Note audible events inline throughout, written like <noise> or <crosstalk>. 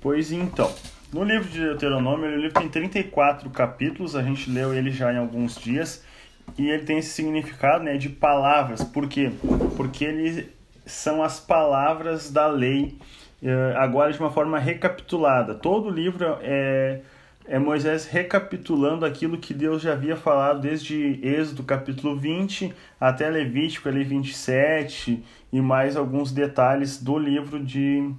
Pois então, no livro de Deuteronômio, o livro tem 34 capítulos, a gente leu ele já em alguns dias, e ele tem esse significado né, de palavras. Por quê? Porque ele são as palavras da lei, eh, agora de uma forma recapitulada. Todo o livro é, é Moisés recapitulando aquilo que Deus já havia falado desde Êxodo capítulo 20 até Levítico ali 27 e mais alguns detalhes do livro de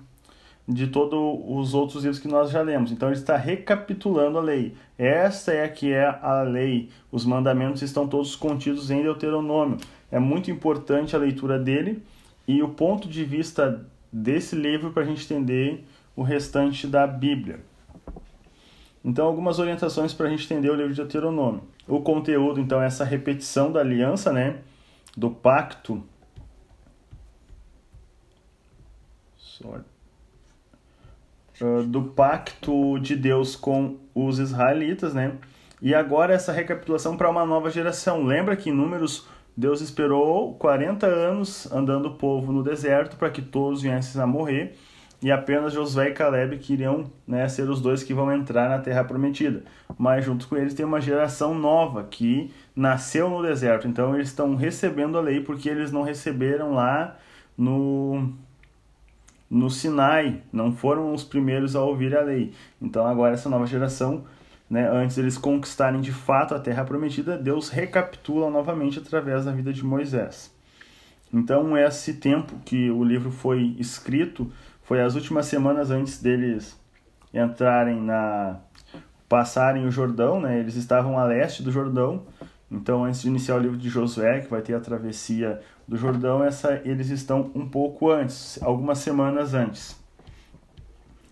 de todos os outros livros que nós já lemos. Então ele está recapitulando a lei. Esta é que é a lei. Os mandamentos estão todos contidos em Deuteronômio. É muito importante a leitura dele e o ponto de vista desse livro para a gente entender o restante da Bíblia. Então, algumas orientações para a gente entender o livro de Deuteronômio. O conteúdo, então, é essa repetição da aliança, né? Do pacto. Do pacto de Deus com os israelitas, né? E agora essa recapitulação para uma nova geração. Lembra que em Números Deus esperou 40 anos andando o povo no deserto para que todos viessem a morrer e apenas Josué e Caleb queriam né, ser os dois que vão entrar na terra prometida. Mas junto com eles tem uma geração nova que nasceu no deserto. Então eles estão recebendo a lei porque eles não receberam lá no no Sinai, não foram os primeiros a ouvir a lei. Então agora essa nova geração, né, antes eles conquistarem de fato a terra prometida, Deus recapitula novamente através da vida de Moisés. Então esse tempo que o livro foi escrito foi as últimas semanas antes deles entrarem na passarem o Jordão, né? Eles estavam a leste do Jordão. Então, antes de iniciar o livro de Josué, que vai ter a travessia do Jordão, essa, eles estão um pouco antes, algumas semanas antes.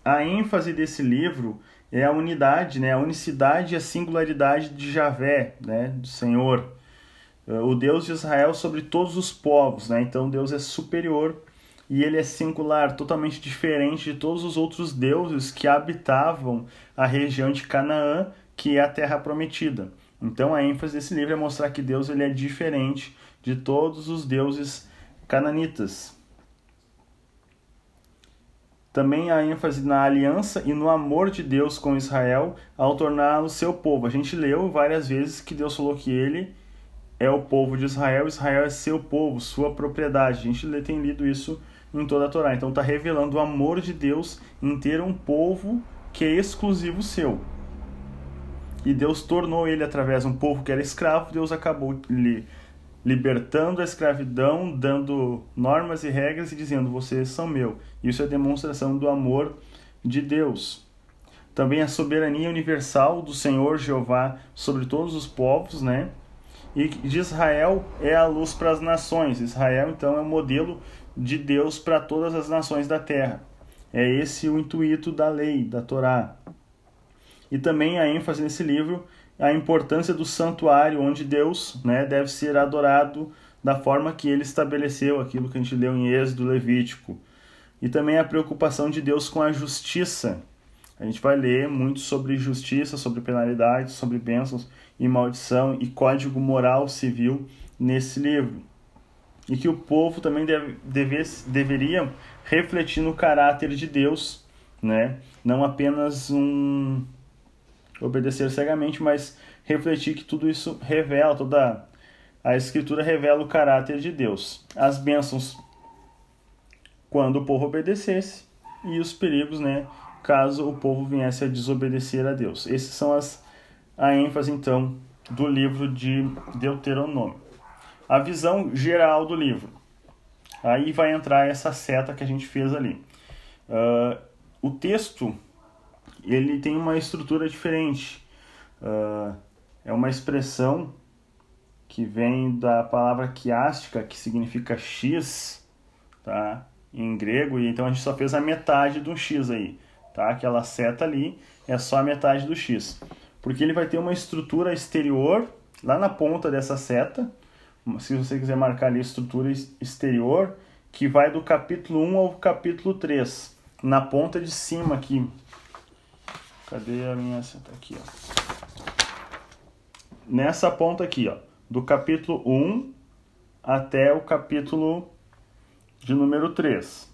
A ênfase desse livro é a unidade, né, a unicidade e a singularidade de Javé, né, do Senhor, o Deus de Israel sobre todos os povos. Né? Então Deus é superior e ele é singular, totalmente diferente de todos os outros deuses que habitavam a região de Canaã, que é a terra prometida. Então a ênfase desse livro é mostrar que Deus ele é diferente de todos os deuses cananitas. Também há ênfase na aliança e no amor de Deus com Israel ao torná-lo seu povo. A gente leu várias vezes que Deus falou que ele é o povo de Israel, Israel é seu povo, sua propriedade. A gente tem lido isso em toda a Torá. Então está revelando o amor de Deus em ter um povo que é exclusivo seu. E Deus tornou ele através de um povo que era escravo, Deus acabou lhe libertando a escravidão, dando normas e regras e dizendo: vocês são meu. Isso é demonstração do amor de Deus. Também a soberania universal do Senhor Jeová sobre todos os povos, né? E de Israel é a luz para as nações. Israel, então, é o modelo de Deus para todas as nações da terra. É esse o intuito da lei, da Torá. E também a ênfase nesse livro a importância do santuário onde Deus né, deve ser adorado da forma que ele estabeleceu, aquilo que a gente leu em Êxodo Levítico. E também a preocupação de Deus com a justiça. A gente vai ler muito sobre justiça, sobre penalidades, sobre bênçãos e maldição e código moral civil nesse livro. E que o povo também deve, deve, deveria refletir no caráter de Deus, né? não apenas um, obedecer cegamente, mas refletir que tudo isso revela, toda a Escritura revela o caráter de Deus. As bênçãos quando o povo obedecesse e os perigos, né, caso o povo viesse a desobedecer a Deus. Esses são as a ênfase então do livro de Deuteronômio. A visão geral do livro. Aí vai entrar essa seta que a gente fez ali. Uh, o texto ele tem uma estrutura diferente. Uh, é uma expressão que vem da palavra quiástica, que significa x, tá? em grego, e então a gente só fez a metade do x aí. Tá? Aquela seta ali é só a metade do x. Porque ele vai ter uma estrutura exterior lá na ponta dessa seta. Se você quiser marcar ali estrutura exterior, que vai do capítulo 1 ao capítulo 3. Na ponta de cima aqui, Cadê a minha seta aqui, ó? Nessa ponta aqui, ó, do capítulo 1 até o capítulo de número 3.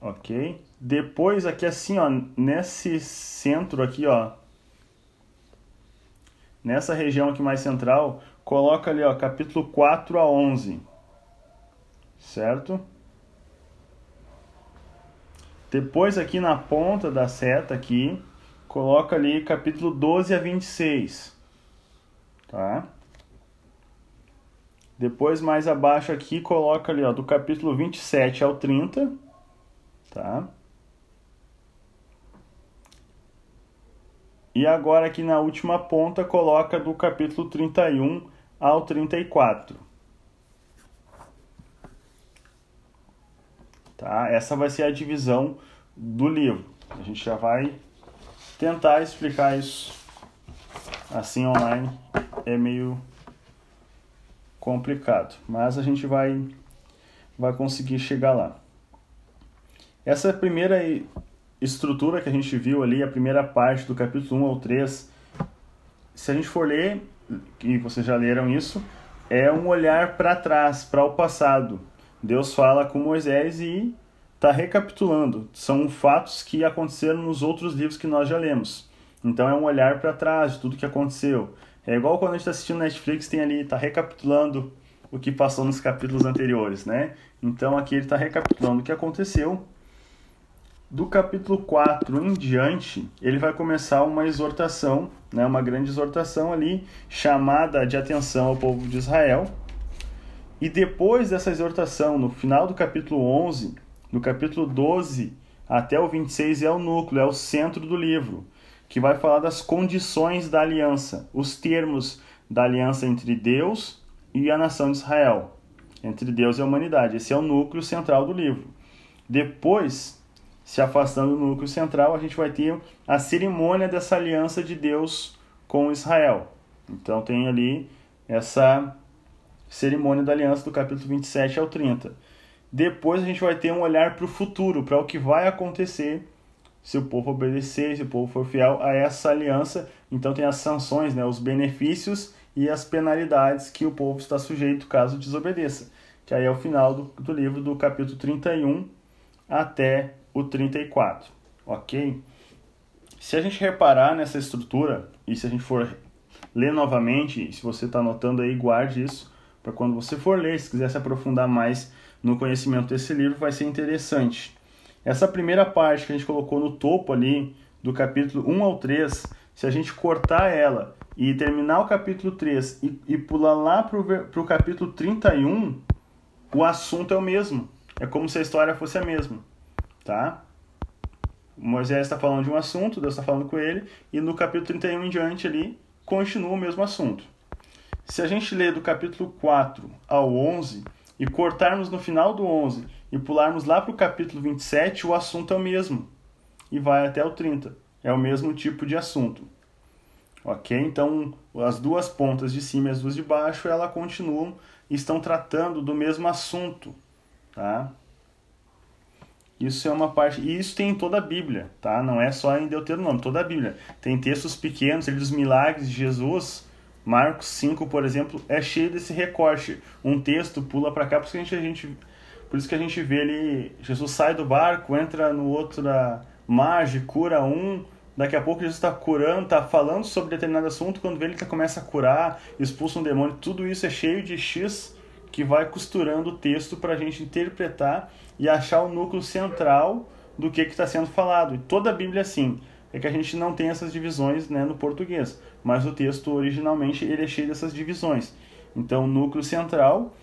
Ok? Depois aqui assim, ó, nesse centro aqui, ó, nessa região aqui mais central, coloca ali, ó, capítulo 4 a 11. Certo? Depois aqui na ponta da seta aqui, coloca ali capítulo 12 a 26. Tá? Depois mais abaixo aqui coloca ali, ó, do capítulo 27 ao 30, tá? E agora aqui na última ponta coloca do capítulo 31 ao 34. Tá? Essa vai ser a divisão do livro. A gente já vai tentar explicar isso assim online. É meio complicado, mas a gente vai vai conseguir chegar lá. Essa primeira estrutura que a gente viu ali, a primeira parte do capítulo 1 ao 3, se a gente for ler, e vocês já leram isso, é um olhar para trás, para o passado. Deus fala com Moisés e está recapitulando. São fatos que aconteceram nos outros livros que nós já lemos. Então é um olhar para trás de tudo que aconteceu. É igual quando a gente está assistindo Netflix, tem ali, está recapitulando o que passou nos capítulos anteriores, né? Então aqui ele está recapitulando o que aconteceu. Do capítulo 4 em diante, ele vai começar uma exortação, né, uma grande exortação ali, chamada de atenção ao povo de Israel, e depois dessa exortação, no final do capítulo 11, no capítulo 12 até o 26 é o núcleo, é o centro do livro, que vai falar das condições da aliança, os termos da aliança entre Deus e a nação de Israel, entre Deus e a humanidade. Esse é o núcleo central do livro. Depois, se afastando do núcleo central, a gente vai ter a cerimônia dessa aliança de Deus com Israel. Então tem ali essa cerimônia da aliança do capítulo 27 ao 30. Depois a gente vai ter um olhar para o futuro, para o que vai acontecer se o povo obedecer, se o povo for fiel a essa aliança. Então tem as sanções, né, os benefícios e as penalidades que o povo está sujeito caso desobedeça. Que aí é o final do, do livro do capítulo 31 até o 34, ok? Se a gente reparar nessa estrutura, e se a gente for ler novamente, se você está anotando aí, guarde isso, para quando você for ler, se quiser se aprofundar mais no conhecimento desse livro, vai ser interessante. Essa primeira parte que a gente colocou no topo ali, do capítulo 1 ao 3, se a gente cortar ela e terminar o capítulo 3 e, e pular lá para o capítulo 31, o assunto é o mesmo. É como se a história fosse a mesma. Tá? Moisés está falando de um assunto, Deus está falando com ele, e no capítulo 31 em diante ali, continua o mesmo assunto. Se a gente ler do capítulo 4 ao 11 e cortarmos no final do 11 e pularmos lá para o capítulo 27, o assunto é o mesmo e vai até o 30. É o mesmo tipo de assunto. Ok? Então, as duas pontas de cima e as duas de baixo, ela continuam estão tratando do mesmo assunto. Tá? Isso é uma parte. E isso tem em toda a Bíblia, tá? Não é só em Deuteronômio, toda a Bíblia. Tem textos pequenos ali dos milagres de Jesus Marcos 5, por exemplo, é cheio desse recorte. Um texto pula para cá, por isso que a gente, a gente, por isso que a gente vê ali, Jesus sai do barco, entra no outro da margem, cura um, daqui a pouco Jesus está curando, está falando sobre determinado assunto, quando vê ele tá, começa a curar, expulsa um demônio, tudo isso é cheio de X que vai costurando o texto para a gente interpretar e achar o núcleo central do que está sendo falado. E toda a Bíblia é assim é que a gente não tem essas divisões né, no português, mas o texto originalmente ele é cheio dessas divisões. Então, o núcleo central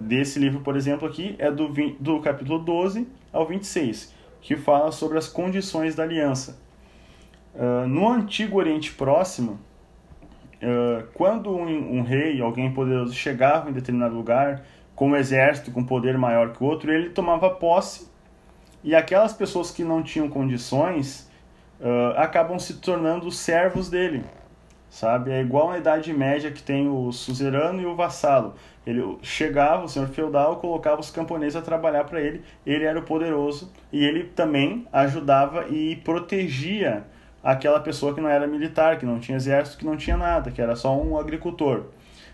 desse livro, por exemplo, aqui é do, 20, do capítulo 12 ao 26, que fala sobre as condições da aliança. Uh, no Antigo Oriente Próximo, uh, quando um, um, rei, alguém poderoso, chegava em determinado lugar com um exército com poder maior que o outro, ele tomava posse e aquelas pessoas que não tinham condições uh, acabam se tornando servos dele, sabe? É igual na Idade Média que tem o suzerano e o vassalo. Ele chegava, o senhor feudal, colocava os camponeses a trabalhar para ele, ele era o poderoso e ele também ajudava e protegia aquela pessoa que não era militar, que não tinha exército, que não tinha nada, que era só um agricultor.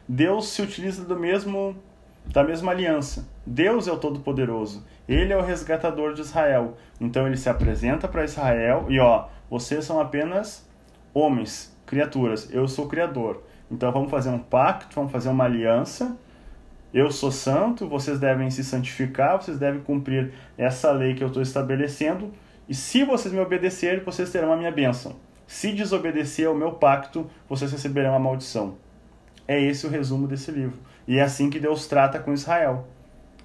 Deus se utiliza do mesmo da mesma aliança. Deus é o Todo-Poderoso. Ele é o resgatador de Israel. Então ele se apresenta para Israel e ó, vocês são apenas homens, criaturas. Eu sou criador. Então vamos fazer um pacto, vamos fazer uma aliança. Eu sou santo, vocês devem se santificar, vocês devem cumprir essa lei que eu estou estabelecendo. E se vocês me obedecerem, vocês terão a minha bênção. Se desobedecer ao meu pacto, vocês receberão a maldição. É esse o resumo desse livro. E é assim que Deus trata com Israel.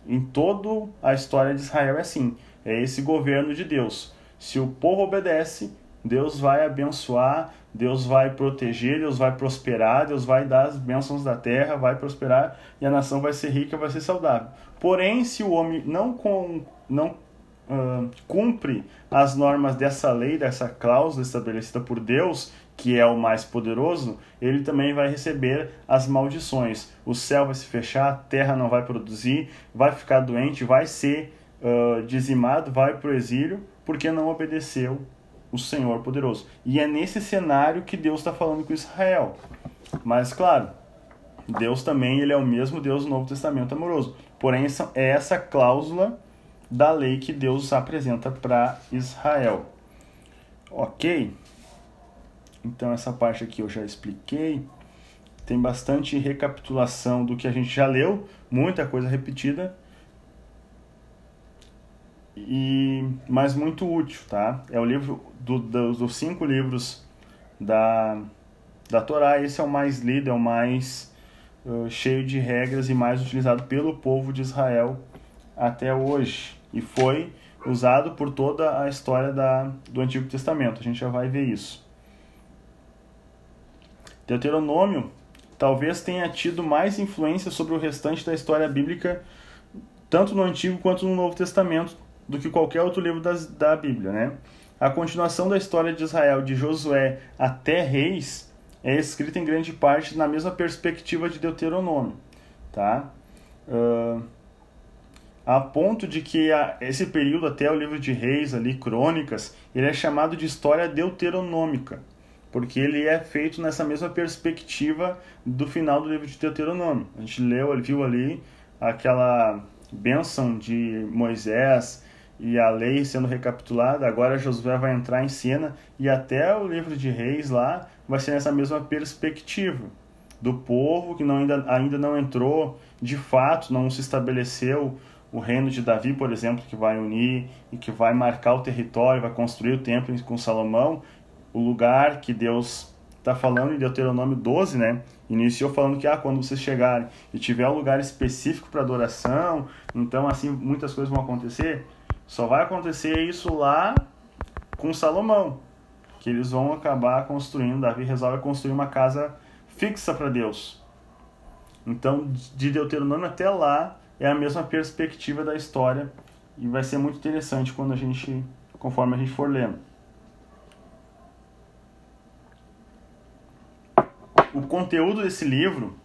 Em toda a história de Israel é assim. É esse governo de Deus. Se o povo obedece, Deus vai abençoar, Deus vai proteger, Deus vai prosperar, Deus vai dar as bênçãos da terra, vai prosperar e a nação vai ser rica, vai ser saudável. Porém, se o homem não, com, não uh, cumpre as normas dessa lei, dessa cláusula estabelecida por Deus, que é o mais poderoso, ele também vai receber as maldições. O céu vai se fechar, a terra não vai produzir, vai ficar doente, vai ser uh, dizimado, vai para o exílio, porque não obedeceu o Senhor poderoso. E é nesse cenário que Deus está falando com Israel. Mas, claro, Deus também ele é o mesmo Deus do Novo Testamento amoroso. Porém, é essa cláusula da lei que Deus apresenta para Israel. Ok? Então essa parte aqui eu já expliquei. Tem bastante recapitulação do que a gente já leu, muita coisa repetida. E mas muito útil, tá? É o livro do, do, dos cinco livros da da Torá, esse é o mais lido, é o mais uh, cheio de regras e mais utilizado pelo povo de Israel até hoje. E foi usado por toda a história da, do Antigo Testamento. A gente já vai ver isso. Deuteronômio talvez tenha tido mais influência sobre o restante da história bíblica, tanto no Antigo quanto no Novo Testamento, do que qualquer outro livro das, da Bíblia. Né? A continuação da história de Israel, de Josué até Reis, é escrita em grande parte na mesma perspectiva de Deuteronômio. Tá? Uh, a ponto de que a, esse período até o livro de Reis, ali, Crônicas, ele é chamado de história deuteronômica porque ele é feito nessa mesma perspectiva do final do livro de Deuteronômio. A gente leu, viu ali aquela bênção de Moisés e a lei sendo recapitulada, agora Josué vai entrar em cena e até o livro de Reis lá vai ser nessa mesma perspectiva do povo que não, ainda, ainda não entrou de fato, não se estabeleceu o reino de Davi, por exemplo, que vai unir e que vai marcar o território, vai construir o templo com Salomão, o lugar que Deus está falando em Deuteronômio 12, né? Iniciou falando que ah, quando vocês chegarem e tiver um lugar específico para adoração, então assim muitas coisas vão acontecer. Só vai acontecer isso lá com Salomão, que eles vão acabar construindo. Davi resolve construir uma casa fixa para Deus. Então, de Deuteronômio até lá é a mesma perspectiva da história e vai ser muito interessante quando a gente, conforme a gente for lendo. o conteúdo desse livro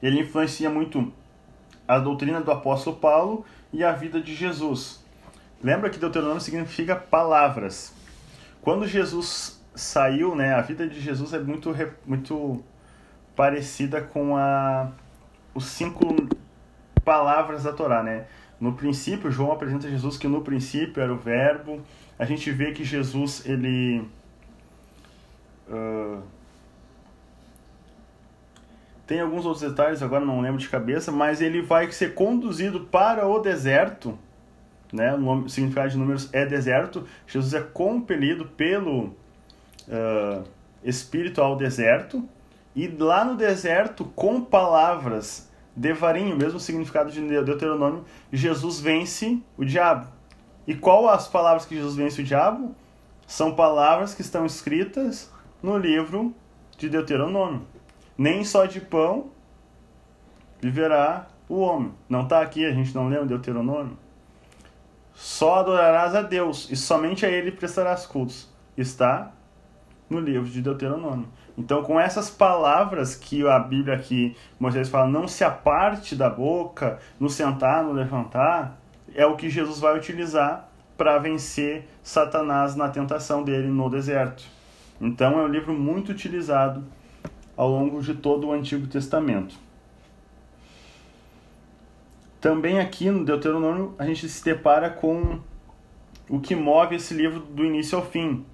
ele influencia muito a doutrina do apóstolo Paulo e a vida de Jesus. Lembra que Deuteronômio significa palavras. Quando Jesus saiu, né, a vida de Jesus é muito muito parecida com a os cinco palavras da Torá, né? No princípio, João apresenta Jesus que no princípio era o verbo. A gente vê que Jesus ele uh, tem alguns outros detalhes, agora não lembro de cabeça, mas ele vai ser conduzido para o deserto, né? O significado de números é deserto. Jesus é compelido pelo uh, Espírito ao deserto, e lá no deserto, com palavras, devarim, o mesmo significado de Deuteronômio, Jesus vence o diabo. E qual as palavras que Jesus vence o diabo? São palavras que estão escritas no livro de Deuteronômio nem só de pão viverá o homem. Não está aqui, a gente não lembra Deuteronômio? Só adorarás a Deus e somente a Ele prestarás cultos. Está no livro de Deuteronômio. Então, com essas palavras que a Bíblia aqui, Moisés fala, não se aparte da boca, no sentar, no levantar, é o que Jesus vai utilizar para vencer Satanás na tentação dele no deserto. Então, é um livro muito utilizado ao longo de todo o Antigo Testamento. Também aqui no Deuteronômio a gente se depara com o que move esse livro do início ao fim.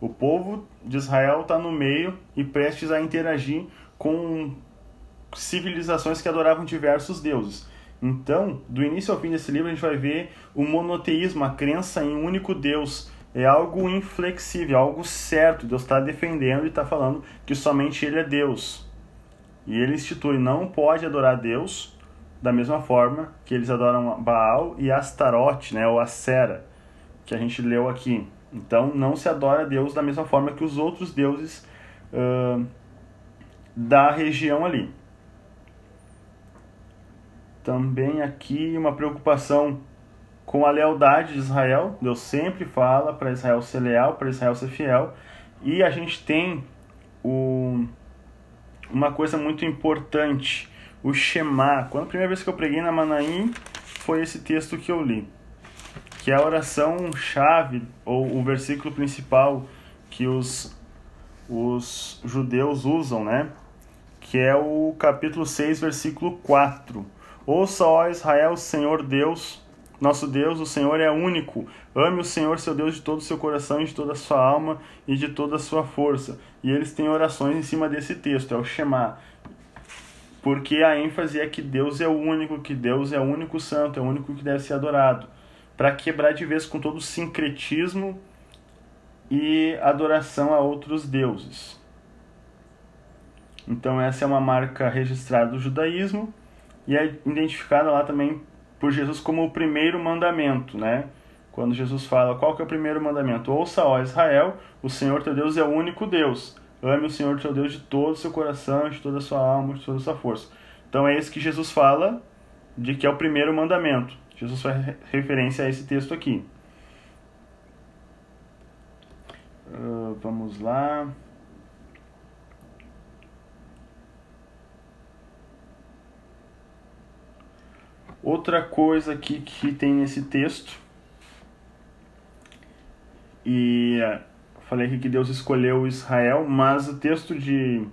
O povo de Israel está no meio e prestes a interagir com civilizações que adoravam diversos deuses. Então, do início ao fim desse livro, a gente vai ver o monoteísmo, a crença em um único Deus. É algo inflexível, algo certo. Deus está defendendo e está falando que somente Ele é Deus. E ele institui: não pode adorar Deus da mesma forma que eles adoram Baal e Astarote, né, ou Acera, que a gente leu aqui. Então, não se adora Deus da mesma forma que os outros deuses uh, da região ali. Também aqui uma preocupação com a lealdade de Israel. Deus sempre fala para Israel ser leal, para Israel ser fiel. E a gente tem o, uma coisa muito importante, o Shema. Quando a primeira vez que eu preguei na Manaim, foi esse texto que eu li. Que é a oração chave, ou o versículo principal que os, os judeus usam, né? Que é o capítulo 6, versículo 4 Ouça, ó Israel, Senhor Deus, nosso Deus, o Senhor é único. Ame o Senhor, seu Deus, de todo o seu coração, e de toda a sua alma e de toda a sua força. E eles têm orações em cima desse texto, é o Shema. Porque a ênfase é que Deus é o único, que Deus é o único santo, é o único que deve ser adorado. Para quebrar de vez com todo o sincretismo e adoração a outros deuses. Então, essa é uma marca registrada do judaísmo e é identificada lá também por Jesus como o primeiro mandamento, né? Quando Jesus fala, qual que é o primeiro mandamento? Ouça, ó Israel, o Senhor teu Deus é o único Deus. Ame o Senhor teu Deus de todo o seu coração, de toda a sua alma, de toda a sua força. Então é isso que Jesus fala de que é o primeiro mandamento. Jesus faz referência a esse texto aqui. Uh, vamos lá. Outra coisa aqui que tem nesse texto, e é, falei aqui que Deus escolheu Israel, mas o texto de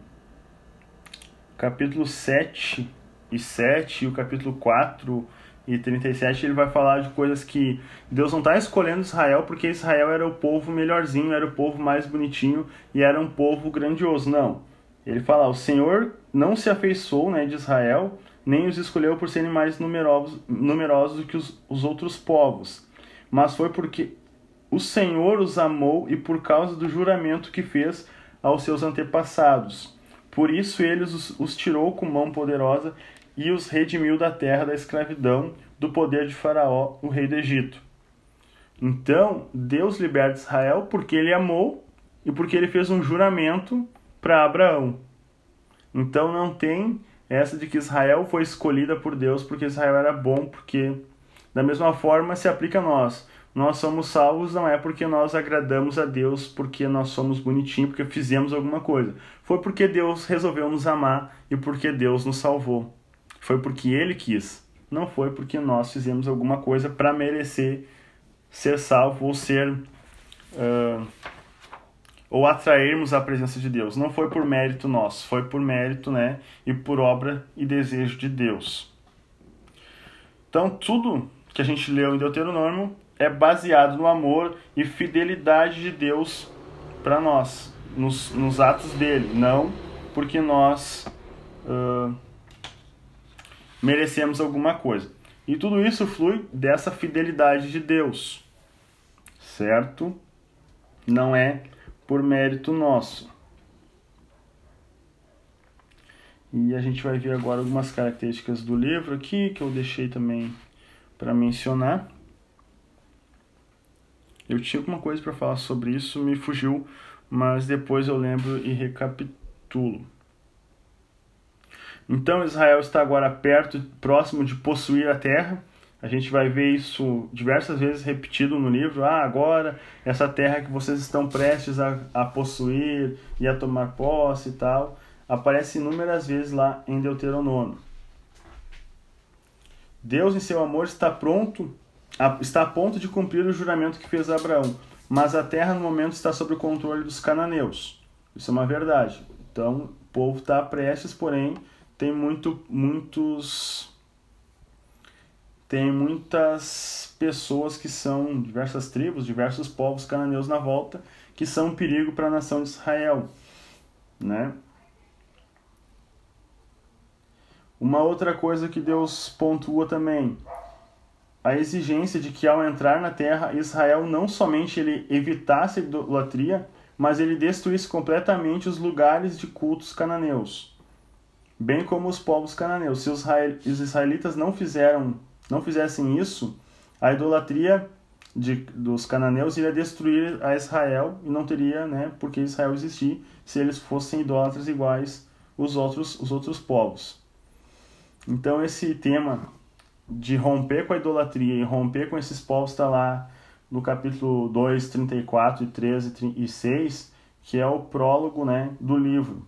capítulo 7 e 7 e o capítulo 4 e 37 ele vai falar de coisas que Deus não está escolhendo Israel porque Israel era o povo melhorzinho, era o povo mais bonitinho e era um povo grandioso. Não. Ele fala, o Senhor não se afeiçoou né, de Israel nem os escolheu por serem mais numerosos, numerosos do que os, os outros povos, mas foi porque o Senhor os amou e por causa do juramento que fez aos seus antepassados. Por isso ele os, os tirou com mão poderosa e os redimiu da terra da escravidão, do poder de Faraó, o rei do Egito. Então, Deus liberta Israel porque ele amou e porque ele fez um juramento para Abraão. Então não tem essa de que Israel foi escolhida por Deus porque Israel era bom, porque da mesma forma se aplica a nós. Nós somos salvos não é porque nós agradamos a Deus, porque nós somos bonitinhos, porque fizemos alguma coisa. Foi porque Deus resolveu nos amar e porque Deus nos salvou. Foi porque Ele quis. Não foi porque nós fizemos alguma coisa para merecer ser salvo ou ser. Uh, ou atrairmos a presença de Deus. Não foi por mérito nosso, foi por mérito, né, e por obra e desejo de Deus. Então, tudo que a gente leu em Deuteronômio é baseado no amor e fidelidade de Deus para nós, nos, nos, atos dele, não porque nós uh, merecemos alguma coisa. E tudo isso flui dessa fidelidade de Deus, certo? Não é por mérito nosso. E a gente vai ver agora algumas características do livro aqui que eu deixei também para mencionar. Eu tinha alguma coisa para falar sobre isso, me fugiu, mas depois eu lembro e recapitulo. Então Israel está agora perto, próximo de possuir a terra. A gente vai ver isso diversas vezes repetido no livro. Ah, agora essa terra que vocês estão prestes a, a possuir e a tomar posse e tal, aparece inúmeras vezes lá em Deuteronômio. Deus, em seu amor, está pronto, está a ponto de cumprir o juramento que fez a Abraão, mas a terra no momento está sob o controle dos cananeus. Isso é uma verdade. Então, o povo está prestes, porém, tem muito, muitos tem muitas pessoas que são diversas tribos, diversos povos cananeus na volta, que são um perigo para a nação de Israel, né? Uma outra coisa que Deus pontua também, a exigência de que ao entrar na terra, Israel não somente ele evitasse a idolatria, mas ele destruísse completamente os lugares de cultos cananeus, bem como os povos cananeus. Se os israelitas não fizeram, não fizessem isso, a idolatria de, dos cananeus iria destruir a Israel e não teria, né, porque Israel existir se eles fossem idólatras iguais os outros os outros povos. Então esse tema de romper com a idolatria e romper com esses povos está lá no capítulo 2, 34 e 13 e 6, que é o prólogo né, do livro.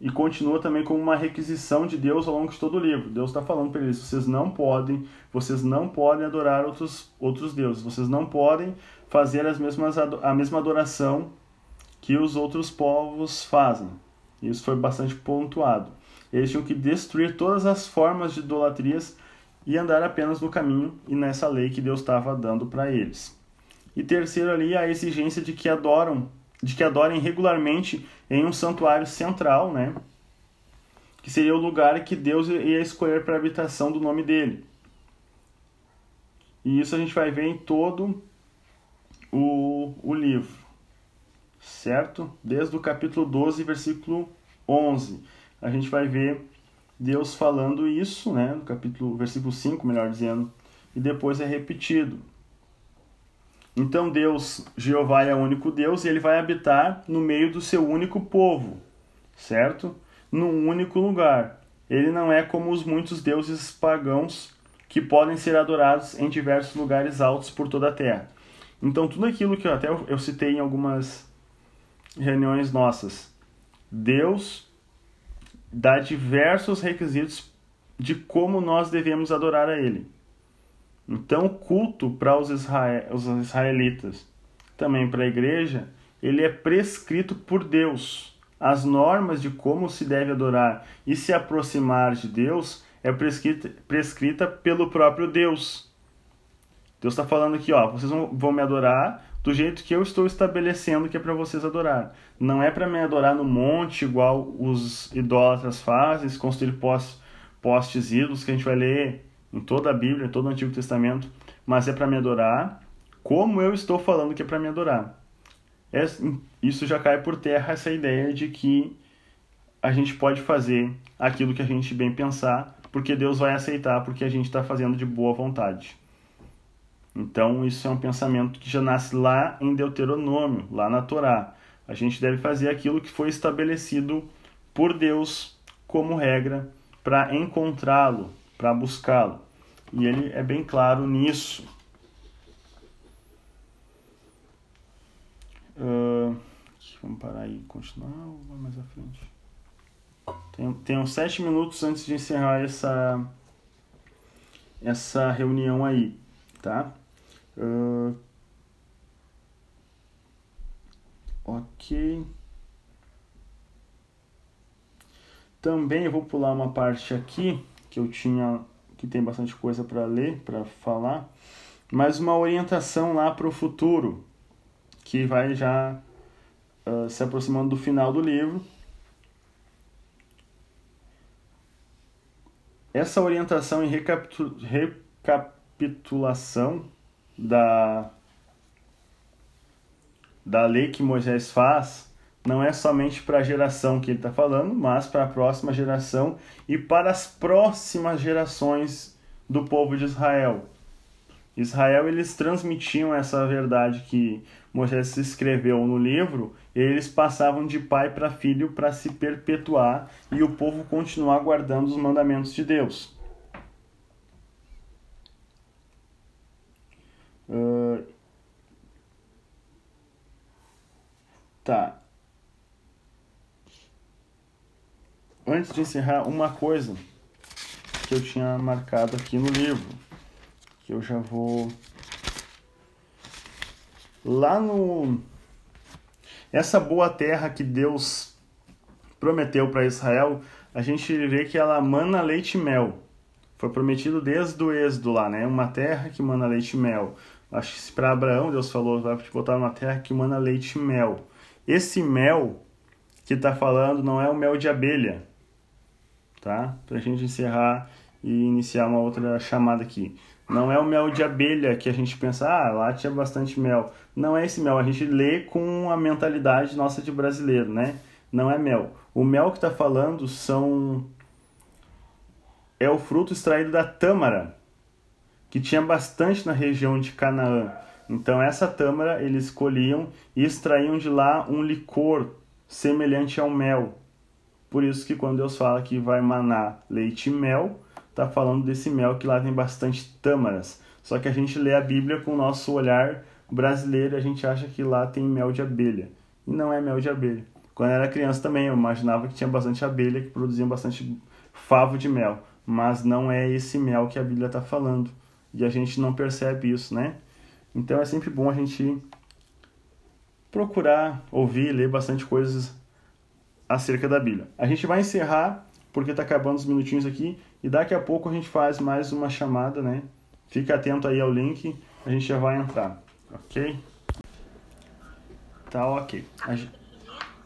E continua também como uma requisição de Deus ao longo de todo o livro. Deus está falando para eles: vocês não podem, vocês não podem adorar outros, outros deuses, vocês não podem fazer as mesmas, a mesma adoração que os outros povos fazem. Isso foi bastante pontuado. Eles tinham que destruir todas as formas de idolatrias e andar apenas no caminho e nessa lei que Deus estava dando para eles. E terceiro ali a exigência de que adoram, de que adorem regularmente em um santuário central, né? Que seria o lugar que Deus ia escolher para habitação do nome dele. E isso a gente vai ver em todo o, o livro, certo? Desde o capítulo 12, versículo 11 a gente vai ver Deus falando isso, né, no capítulo, versículo 5, melhor dizendo, e depois é repetido. Então Deus, Jeová é o único Deus e ele vai habitar no meio do seu único povo, certo? Num único lugar. Ele não é como os muitos deuses pagãos que podem ser adorados em diversos lugares altos por toda a terra. Então tudo aquilo que eu até eu citei em algumas reuniões nossas, Deus dá diversos requisitos de como nós devemos adorar a Ele. Então, o culto para os, israel, os israelitas, também para a igreja, ele é prescrito por Deus. As normas de como se deve adorar e se aproximar de Deus é prescrita, prescrita pelo próprio Deus. Deus está falando aqui, ó, vocês vão, me adorar do jeito que eu estou estabelecendo que é para vocês adorar. Não é para me adorar no monte igual os idólatras fazem, construir postes, postes ídolos que a gente vai ler em toda a Bíblia, em todo o Antigo Testamento, mas é para me adorar como eu estou falando que é para me adorar. É, isso já cai por terra essa ideia de que a gente pode fazer aquilo que a gente bem pensar, porque Deus vai aceitar, porque a gente está fazendo de boa vontade. Então, isso é um pensamento que já nasce lá em Deuteronômio, lá na Torá. A gente deve fazer aquilo que foi estabelecido por Deus como regra para encontrá-lo, para buscá-lo. E ele é bem claro nisso. Uh, vamos parar aí e continuar ou vai mais à frente? Tem uns sete minutos antes de encerrar essa, essa reunião aí, tá? Uh, ok. Também eu vou pular uma parte aqui que eu tinha que tem bastante coisa para ler, para falar, mas uma orientação lá para o futuro que vai já uh, se aproximando do final do livro. Essa orientação em recapitulação da, da lei que Moisés faz não é somente para a geração que ele está falando, mas para a próxima geração e para as próximas gerações do povo de Israel. Israel eles transmitiam essa verdade que Moisés escreveu no livro, eles passavam de pai para filho para se perpetuar e o povo continuar guardando os mandamentos de Deus. Uh, tá. Antes de encerrar, uma coisa que eu tinha marcado aqui no livro, que eu já vou lá no essa boa terra que Deus prometeu para Israel, a gente vê que ela mana leite e mel. Foi prometido desde o êxodo lá, né? Uma terra que manda leite e mel. Acho que para Abraão Deus falou, vai te botar numa terra que manda leite e mel. Esse mel que está falando não é o mel de abelha, tá? Para a gente encerrar e iniciar uma outra chamada aqui. Não é o mel de abelha que a gente pensa, ah, lá tinha bastante mel. Não é esse mel, a gente lê com a mentalidade nossa de brasileiro, né? Não é mel. O mel que está falando são é o fruto extraído da tâmara, que tinha bastante na região de Canaã. Então essa tâmara eles colhiam e extraíam de lá um licor semelhante ao mel. Por isso que quando Deus fala que vai manar leite e mel, está falando desse mel que lá tem bastante tâmaras. Só que a gente lê a Bíblia com o nosso olhar brasileiro a gente acha que lá tem mel de abelha. E não é mel de abelha. Quando eu era criança também, eu imaginava que tinha bastante abelha que produziam bastante favo de mel. Mas não é esse mel que a Bíblia está falando. E a gente não percebe isso, né? Então é sempre bom a gente procurar ouvir, ler bastante coisas acerca da Bíblia. A gente vai encerrar porque está acabando os minutinhos aqui e daqui a pouco a gente faz mais uma chamada, né? Fica atento aí ao link, a gente já vai entrar, ok? Tá ok. Camisa,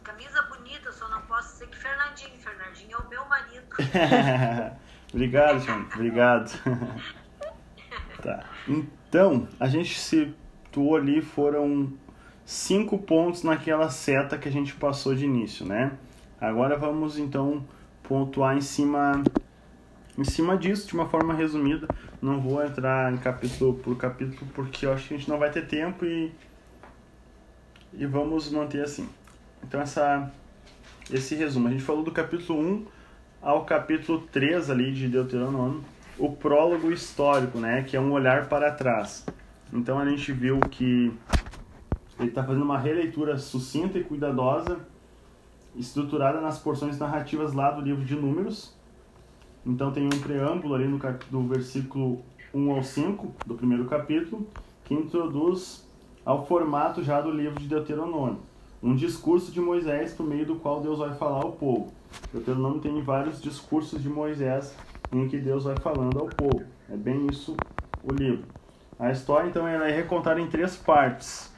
camisa bonita, só não posso dizer que Fernandinho. Fernandinho é o meu marido. <laughs> obrigado, João. Obrigado. <laughs> tá. Então, a gente situou ali, foram cinco pontos naquela seta que a gente passou de início, né? Agora vamos então pontuar em cima em cima disso de uma forma resumida. Não vou entrar em capítulo por capítulo porque eu acho que a gente não vai ter tempo e e vamos manter assim. Então essa esse resumo, a gente falou do capítulo 1 ao capítulo 3 ali de Deuteronômio, o prólogo histórico, né, que é um olhar para trás. Então a gente viu que ele está fazendo uma releitura sucinta e cuidadosa estruturada nas porções narrativas lá do livro de Números. Então tem um preâmbulo ali no do versículo 1 ao 5 do primeiro capítulo, que introduz ao formato já do livro de Deuteronômio. Um discurso de Moisés por meio do qual Deus vai falar ao povo. Deuteronômio tem vários discursos de Moisés em que Deus vai falando ao povo. É bem isso o livro. A história então ela é recontada em três partes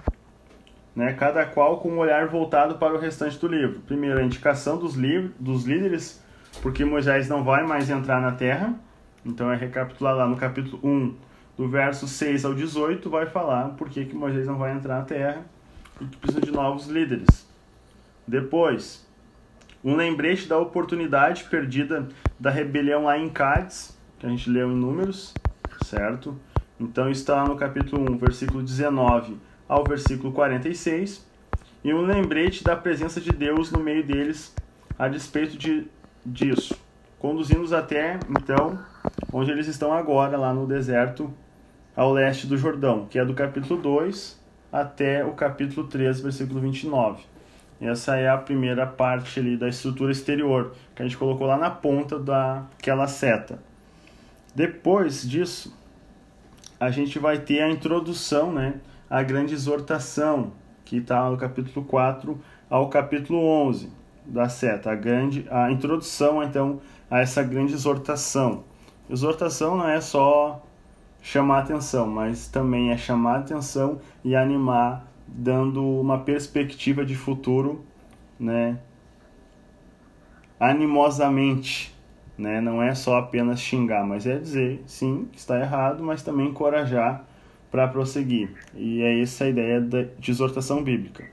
né, cada qual com um olhar voltado para o restante do livro. Primeiro, a indicação dos, dos líderes, porque Moisés não vai mais entrar na terra. Então, é recapitular lá no capítulo 1, do verso 6 ao 18, vai falar por que, que Moisés não vai entrar na terra e que precisa de novos líderes. Depois, um lembrete da oportunidade perdida da rebelião lá em Cádiz, que a gente leu em Números, certo? Então, está lá no capítulo 1, versículo 19 ao versículo 46, e um lembrete da presença de Deus no meio deles a despeito de, disso, conduzindo-os até, então, onde eles estão agora, lá no deserto ao leste do Jordão, que é do capítulo 2 até o capítulo 3, versículo 29. Essa é a primeira parte ali da estrutura exterior, que a gente colocou lá na ponta daquela seta. Depois disso, a gente vai ter a introdução, né? a grande exortação, que está no capítulo 4 ao capítulo 11 da seta, a grande a introdução então a essa grande exortação. Exortação não é só chamar atenção, mas também é chamar atenção e animar, dando uma perspectiva de futuro, né? Animosamente, né? Não é só apenas xingar, mas é dizer sim que está errado, mas também encorajar para prosseguir. E é essa a ideia da, exortação bíblica.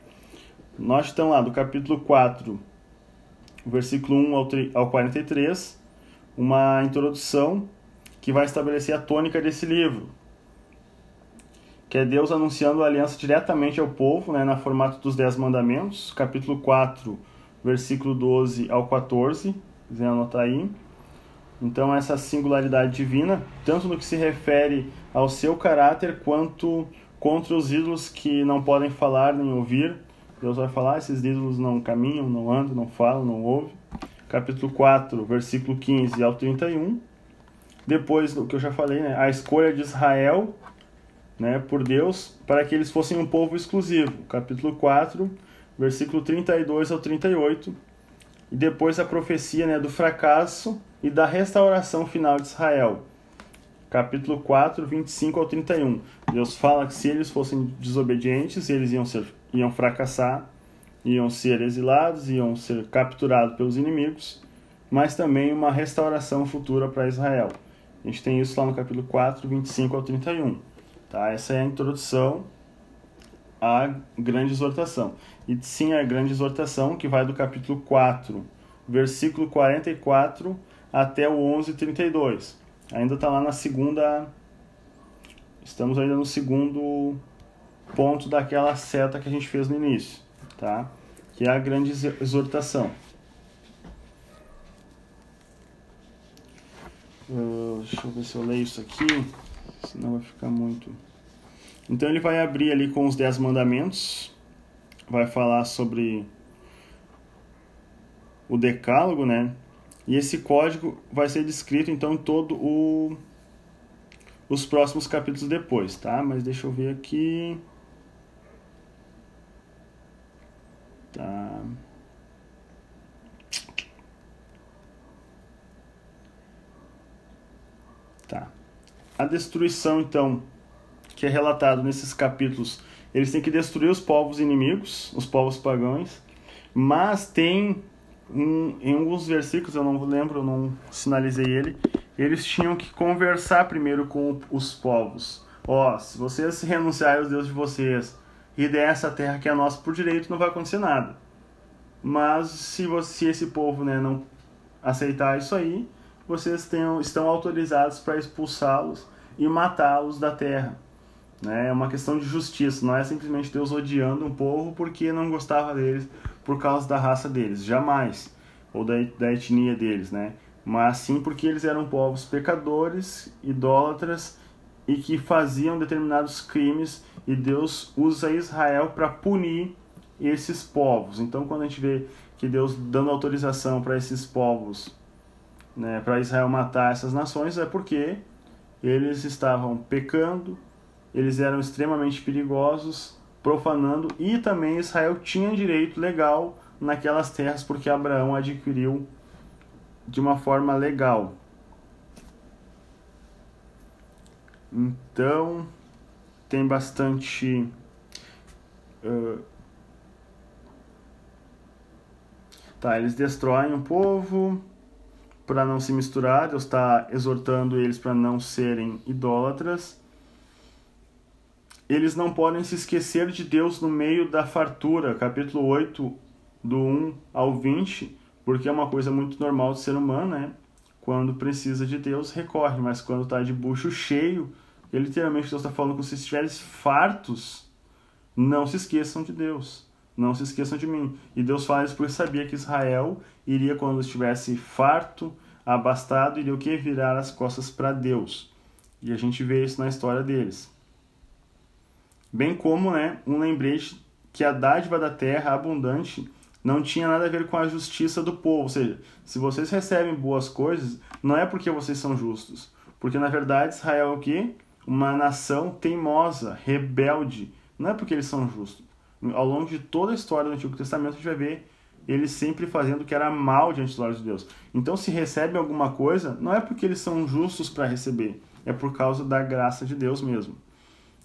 Nós estamos lá do capítulo 4, versículo 1 ao, ao 43, uma introdução que vai estabelecer a tônica desse livro, que é Deus anunciando a aliança diretamente ao povo, né, na formato dos Dez Mandamentos, capítulo 4, versículo 12 ao 14, quiser anotar aí. Então, essa singularidade divina, tanto no que se refere ao seu caráter, quanto contra os ídolos que não podem falar nem ouvir. Deus vai falar: esses ídolos não caminham, não andam, não falam, não ouvem. Capítulo 4, versículo 15 ao 31. Depois do que eu já falei, né, a escolha de Israel né, por Deus para que eles fossem um povo exclusivo. Capítulo 4, versículo 32 ao 38. E depois a profecia né, do fracasso e da restauração final de Israel. capítulo 4, 25 ao 31. Deus fala que se eles fossem desobedientes, eles iam, ser, iam fracassar, iam ser exilados, iam ser capturados pelos inimigos, mas também uma restauração futura para Israel. A gente tem isso lá no capítulo 4, 25 ao 31. Tá? Essa é a introdução à grande exortação. E sim, a grande exortação que vai do capítulo 4, versículo 44 até o 11, 32. Ainda está lá na segunda. Estamos ainda no segundo ponto daquela seta que a gente fez no início, tá? Que é a grande exortação. Uh, deixa eu ver se eu leio isso aqui, senão vai ficar muito. Então ele vai abrir ali com os dez mandamentos, vai falar sobre o decálogo, né? E esse código vai ser descrito então em todo o os próximos capítulos depois, tá? Mas deixa eu ver aqui. Tá. A destruição então que é relatado nesses capítulos, eles têm que destruir os povos inimigos, os povos pagãos, mas tem um, em alguns versículos, eu não lembro, eu não sinalizei ele, eles tinham que conversar primeiro com os povos. Ó, oh, se vocês renunciarem aos deuses de vocês e der essa terra que é nossa por direito, não vai acontecer nada. Mas se, você, se esse povo né, não aceitar isso aí, vocês tenham, estão autorizados para expulsá-los e matá-los da terra. Né? É uma questão de justiça, não é simplesmente Deus odiando um povo porque não gostava deles por causa da raça deles, jamais, ou da, da etnia deles, né? Mas sim porque eles eram povos pecadores, idólatras e que faziam determinados crimes e Deus usa Israel para punir esses povos. Então, quando a gente vê que Deus dando autorização para esses povos, né, para Israel matar essas nações, é porque eles estavam pecando, eles eram extremamente perigosos profanando e também Israel tinha direito legal naquelas terras porque Abraão adquiriu de uma forma legal. Então tem bastante uh, tá, eles destroem o povo para não se misturar. Deus está exortando eles para não serem idólatras eles não podem se esquecer de Deus no meio da fartura, capítulo 8, do 1 ao 20, porque é uma coisa muito normal do ser humano, né? Quando precisa de Deus, recorre, mas quando está de bucho cheio, ele literalmente Deus está falando que se estiveres fartos, não se esqueçam de Deus, não se esqueçam de mim. E Deus fala isso porque sabia que Israel iria, quando estivesse farto, abastado, iria o que? Virar as costas para Deus. E a gente vê isso na história deles bem como né, um lembrete que a dádiva da terra abundante não tinha nada a ver com a justiça do povo. Ou seja, se vocês recebem boas coisas, não é porque vocês são justos. Porque na verdade Israel é o quê? Uma nação teimosa, rebelde. Não é porque eles são justos. Ao longo de toda a história do Antigo Testamento, a gente vai ver eles sempre fazendo o que era mal diante dos olhos de Deus. Então, se recebem alguma coisa, não é porque eles são justos para receber, é por causa da graça de Deus mesmo.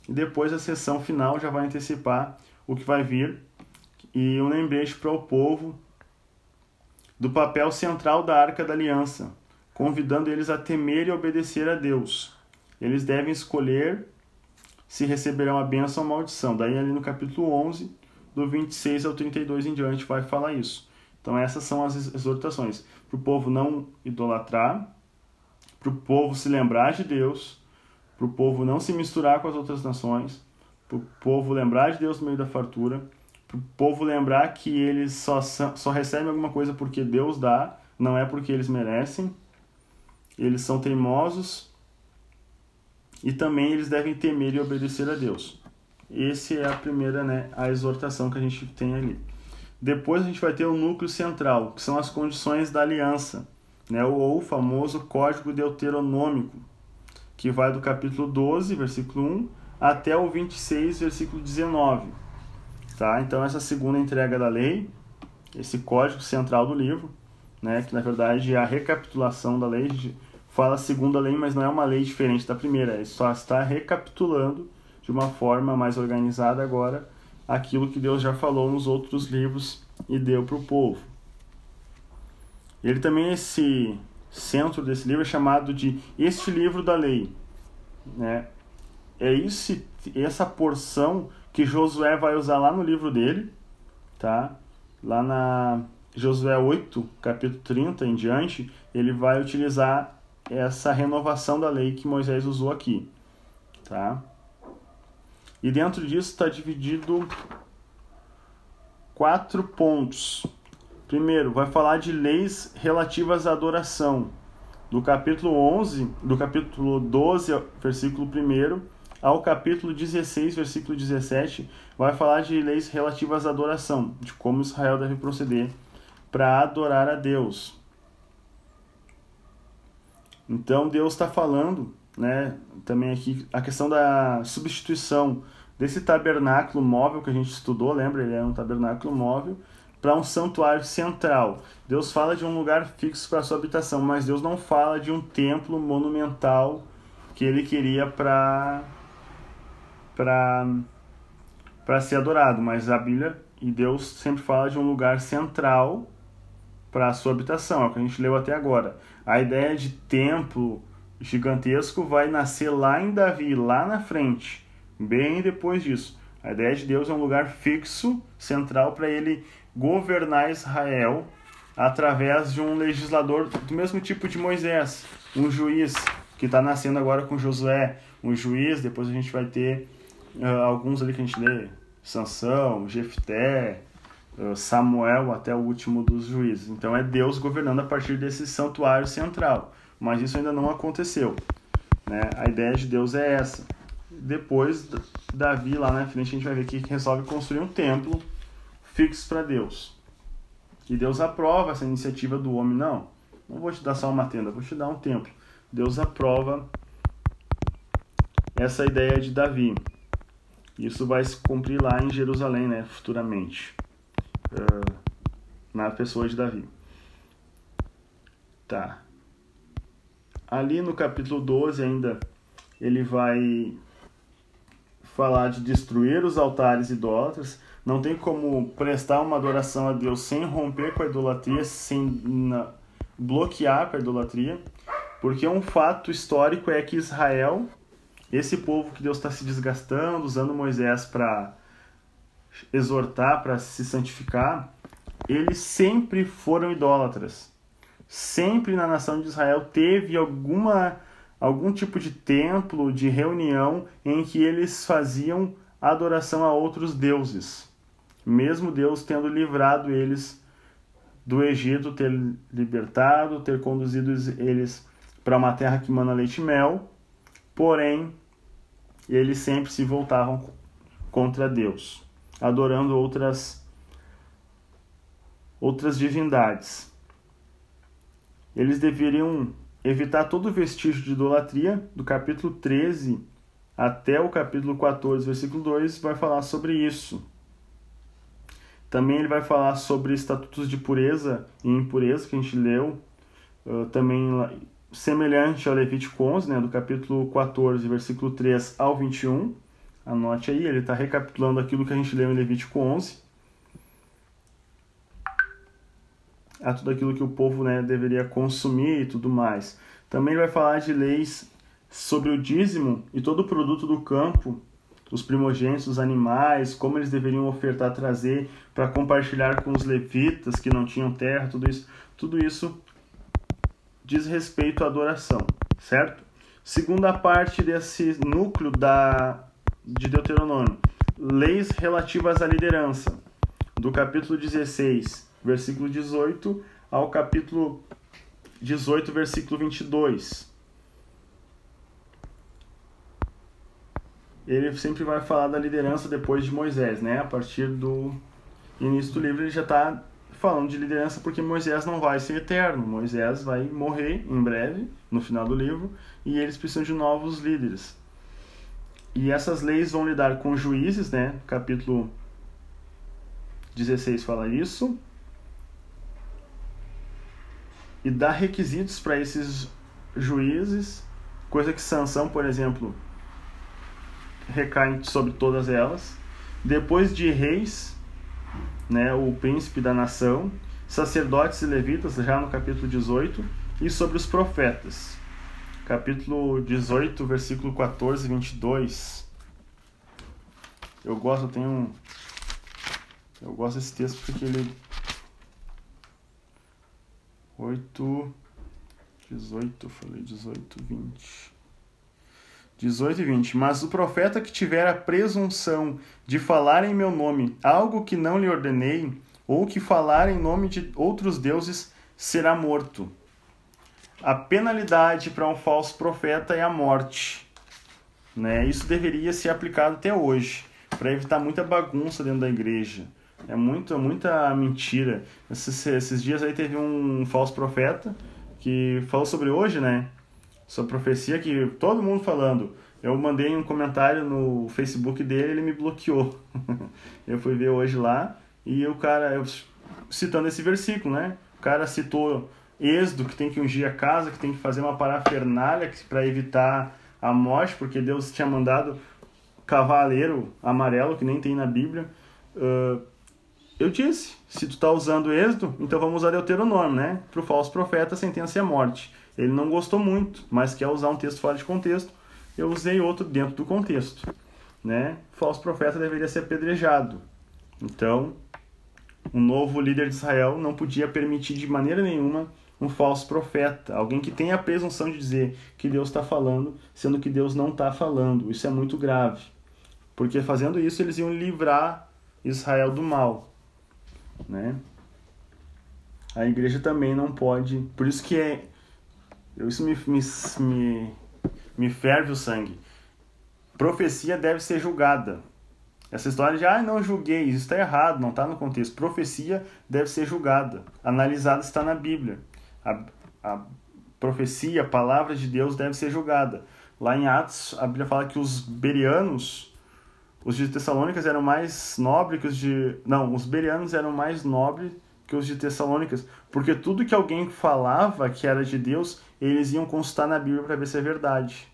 E depois a sessão final já vai antecipar o que vai vir e um lembrete para o povo do papel central da Arca da Aliança, convidando eles a temer e obedecer a Deus. Eles devem escolher se receberão a bênção ou maldição. Daí ali no capítulo 11, do 26 ao 32 em diante, vai falar isso. Então essas são as exortações. Para o povo não idolatrar, para o povo se lembrar de Deus, para o povo não se misturar com as outras nações, para o povo lembrar de Deus no meio da fartura, para o povo lembrar que eles só, só recebem alguma coisa porque Deus dá, não é porque eles merecem, eles são teimosos e também eles devem temer e obedecer a Deus. Essa é a primeira, né, a exortação que a gente tem ali. Depois a gente vai ter o núcleo central, que são as condições da aliança, né, ou o famoso código deuteronômico, que vai do capítulo 12, versículo 1, até o 26, versículo 19. Tá? Então, essa segunda entrega da lei, esse código central do livro, né, que na verdade é a recapitulação da lei, fala a segunda lei, mas não é uma lei diferente da primeira, ele só está recapitulando de uma forma mais organizada agora aquilo que Deus já falou nos outros livros e deu para o povo. Ele também, esse centro desse livro é chamado de Este Livro da Lei. Né? É esse, essa porção que Josué vai usar lá no livro dele, tá? Lá na Josué 8, capítulo 30 em diante, ele vai utilizar essa renovação da lei que Moisés usou aqui, tá? E dentro disso está dividido quatro pontos. Primeiro, vai falar de leis relativas à adoração. Do capítulo 11, do capítulo 12, versículo 1 ao capítulo 16, versículo 17, vai falar de leis relativas à adoração, de como Israel deve proceder para adorar a Deus. Então Deus está falando, né, também aqui a questão da substituição desse tabernáculo móvel que a gente estudou, lembra? Ele é um tabernáculo móvel para um santuário central. Deus fala de um lugar fixo para sua habitação, mas Deus não fala de um templo monumental que ele queria para para para ser adorado, mas a Bíblia e Deus sempre fala de um lugar central para a sua habitação, é o que a gente leu até agora. A ideia de templo gigantesco vai nascer lá em Davi, lá na frente, bem depois disso. A ideia de Deus é um lugar fixo, central, para ele governar Israel através de um legislador do mesmo tipo de Moisés, um juiz que está nascendo agora com Josué, um juiz, depois a gente vai ter uh, alguns ali que a gente lê, Sansão, Jefté, Samuel, até o último dos juízes. Então é Deus governando a partir desse santuário central, mas isso ainda não aconteceu. Né? A ideia de Deus é essa. Depois, Davi lá na frente a gente vai ver que resolve construir um templo fixo para Deus. E Deus aprova essa iniciativa do homem. Não, não vou te dar só uma tenda, vou te dar um templo. Deus aprova essa ideia de Davi. Isso vai se cumprir lá em Jerusalém, né, futuramente, uh, na pessoa de Davi. Tá. Ali no capítulo 12 ainda ele vai falar de destruir os altares idólatras. Não tem como prestar uma adoração a Deus sem romper com a idolatria, sem na, bloquear com a idolatria. Porque um fato histórico é que Israel, esse povo que Deus está se desgastando, usando Moisés para exortar, para se santificar, eles sempre foram idólatras. Sempre na nação de Israel teve alguma algum tipo de templo, de reunião em que eles faziam adoração a outros deuses, mesmo Deus tendo livrado eles do Egito, ter libertado, ter conduzido eles para uma terra que mana leite e mel, porém eles sempre se voltavam contra Deus, adorando outras outras divindades. Eles deveriam evitar todo vestígio de idolatria, do capítulo 13 até o capítulo 14, versículo 2, vai falar sobre isso. Também ele vai falar sobre estatutos de pureza e impureza, que a gente leu, também semelhante ao Levítico 11, né, do capítulo 14, versículo 3 ao 21. Anote aí, ele está recapitulando aquilo que a gente leu em Levítico 11. a tudo aquilo que o povo né, deveria consumir e tudo mais. Também vai falar de leis sobre o dízimo e todo o produto do campo, os primogênitos, os animais, como eles deveriam ofertar, trazer para compartilhar com os levitas que não tinham terra, tudo isso, tudo isso diz respeito à adoração, certo? Segunda parte desse núcleo da de Deuteronômio, leis relativas à liderança, do capítulo 16 versículo 18 ao capítulo 18, versículo 22. Ele sempre vai falar da liderança depois de Moisés, né? A partir do início do livro ele já está falando de liderança porque Moisés não vai ser eterno. Moisés vai morrer em breve, no final do livro, e eles precisam de novos líderes. E essas leis vão lidar com juízes, né? Capítulo 16 fala isso e dar requisitos para esses juízes, coisa que Sansão, por exemplo, recai sobre todas elas. Depois de reis, né, o príncipe da nação, sacerdotes e levitas, já no capítulo 18, e sobre os profetas. Capítulo 18, versículo 14 e 22. Eu gosto, eu tenho um. Eu gosto desse texto porque ele. 8. 18, falei 18, 20. 18 e 20. Mas o profeta que tiver a presunção de falar em meu nome algo que não lhe ordenei, ou que falar em nome de outros deuses, será morto. A penalidade para um falso profeta é a morte. Né? Isso deveria ser aplicado até hoje, para evitar muita bagunça dentro da igreja. É muito, muita mentira. Esses, esses dias aí teve um falso profeta que falou sobre hoje, né? Sobre profecia que todo mundo falando. Eu mandei um comentário no Facebook dele, ele me bloqueou. <laughs> eu fui ver hoje lá e o cara, eu, citando esse versículo, né? O cara citou Êxodo, que tem que ungir a casa, que tem que fazer uma parafernália para evitar a morte, porque Deus tinha mandado cavaleiro amarelo, que nem tem na Bíblia. Uh, eu disse, se tu está usando Êxodo, então vamos usar Deuteronômio, né? Para o falso profeta, a sentença é morte. Ele não gostou muito, mas quer usar um texto fora de contexto. Eu usei outro dentro do contexto, né? O falso profeta deveria ser apedrejado. Então, o novo líder de Israel não podia permitir de maneira nenhuma um falso profeta, alguém que tem a presunção de dizer que Deus está falando, sendo que Deus não está falando. Isso é muito grave, porque fazendo isso eles iam livrar Israel do mal, né? A igreja também não pode, por isso que é, isso me, me, me, me ferve o sangue. Profecia deve ser julgada. Essa história de, ah, não julguei, isso está errado, não está no contexto. Profecia deve ser julgada, analisada está na Bíblia a, a profecia, a palavra de Deus deve ser julgada. Lá em Atos, a Bíblia fala que os berianos, os de Tessalônicas eram mais nobres que os de. Não, os berianos eram mais nobres que os de Tessalônicas, porque tudo que alguém falava que era de Deus, eles iam consultar na Bíblia para ver se é verdade.